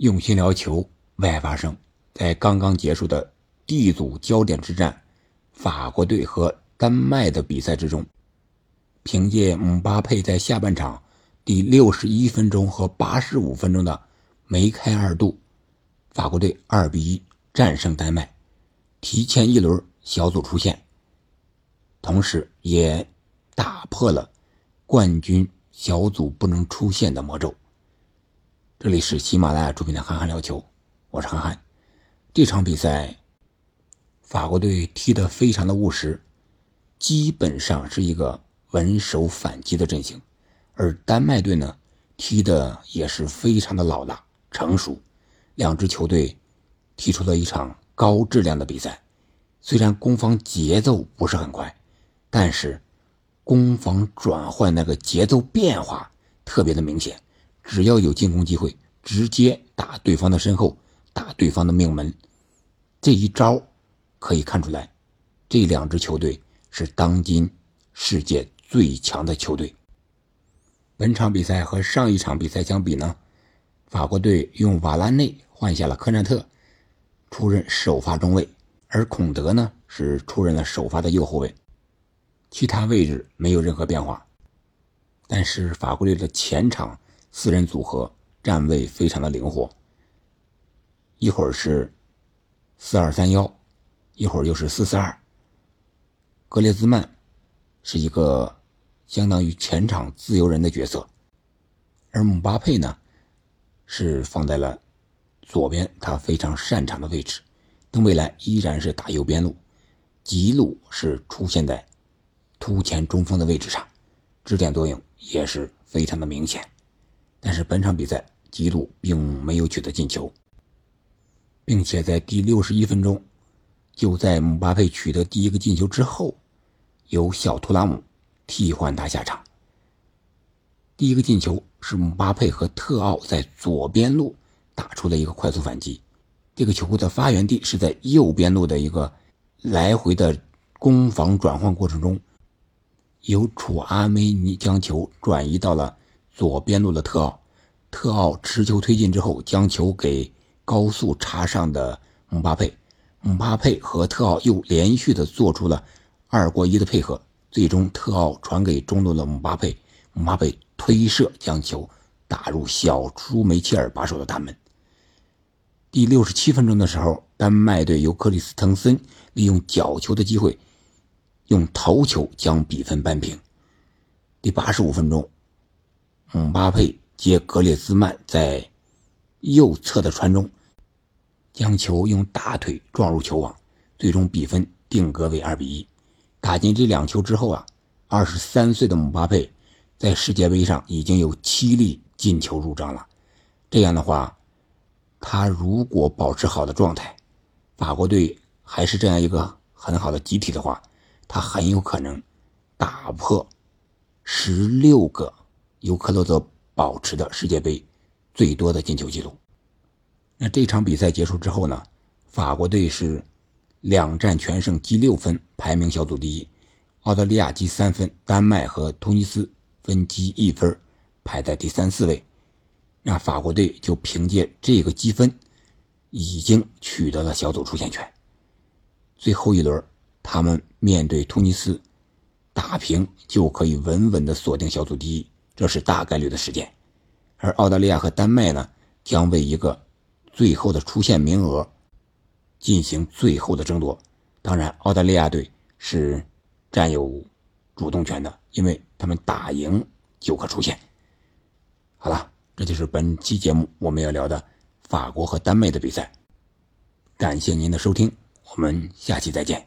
用心聊球，为爱发声。在刚刚结束的 D 组焦点之战，法国队和丹麦的比赛之中，凭借姆巴佩在下半场第六十一分钟和八十五分钟的梅开二度，法国队二比一战胜丹麦，提前一轮小组出线，同时也打破了冠军小组不能出线的魔咒。这里是喜马拉雅出品的《憨憨聊球》，我是憨憨。这场比赛，法国队踢得非常的务实，基本上是一个稳守反击的阵型，而丹麦队呢，踢的也是非常的老辣成熟。两支球队踢出了一场高质量的比赛。虽然攻防节奏不是很快，但是攻防转换那个节奏变化特别的明显。只要有进攻机会，直接打对方的身后，打对方的命门，这一招可以看出来，这两支球队是当今世界最强的球队。本场比赛和上一场比赛相比呢，法国队用瓦拉内换下了科纳特，出任首发中卫，而孔德呢是出任了首发的右后卫，其他位置没有任何变化，但是法国队的前场。四人组合站位非常的灵活，一会儿是四二三幺，一会儿又是四四二。格列兹曼是一个相当于前场自由人的角色，而姆巴佩呢是放在了左边，他非常擅长的位置。登贝莱依然是打右边路，吉鲁是出现在突前中锋的位置上，支点作用也是非常的明显。但是本场比赛，吉鲁并没有取得进球，并且在第六十一分钟，就在姆巴佩取得第一个进球之后，由小图拉姆替换他下场。第一个进球是姆巴佩和特奥在左边路打出了一个快速反击，这个球的发源地是在右边路的一个来回的攻防转换过程中，由楚阿梅尼将球转移到了。左边路的特奥，特奥持球推进之后，将球给高速插上的姆巴佩，姆巴佩和特奥又连续的做出了二过一的配合，最终特奥传给中路的姆巴佩，姆巴佩推射将球打入小舒梅切尔把守的大门。第六十七分钟的时候，丹麦队由克里斯滕森利用角球的机会，用头球将比分扳平。第八十五分钟。姆巴佩接格列兹曼在右侧的传中，将球用大腿撞入球网，最终比分定格为二比一。打进这两球之后啊，二十三岁的姆巴佩在世界杯上已经有七粒进球入账了。这样的话，他如果保持好的状态，法国队还是这样一个很好的集体的话，他很有可能打破十六个。由克洛泽保持的世界杯最多的进球记录。那这场比赛结束之后呢？法国队是两战全胜，积六分，排名小组第一；澳大利亚积三分，丹麦和突尼斯分积一分，排在第三四位。那法国队就凭借这个积分，已经取得了小组出线权。最后一轮，他们面对突尼斯，打平就可以稳稳的锁定小组第一。这是大概率的事件，而澳大利亚和丹麦呢，将为一个最后的出线名额进行最后的争夺。当然，澳大利亚队是占有主动权的，因为他们打赢就可出线。好了，这就是本期节目我们要聊的法国和丹麦的比赛。感谢您的收听，我们下期再见。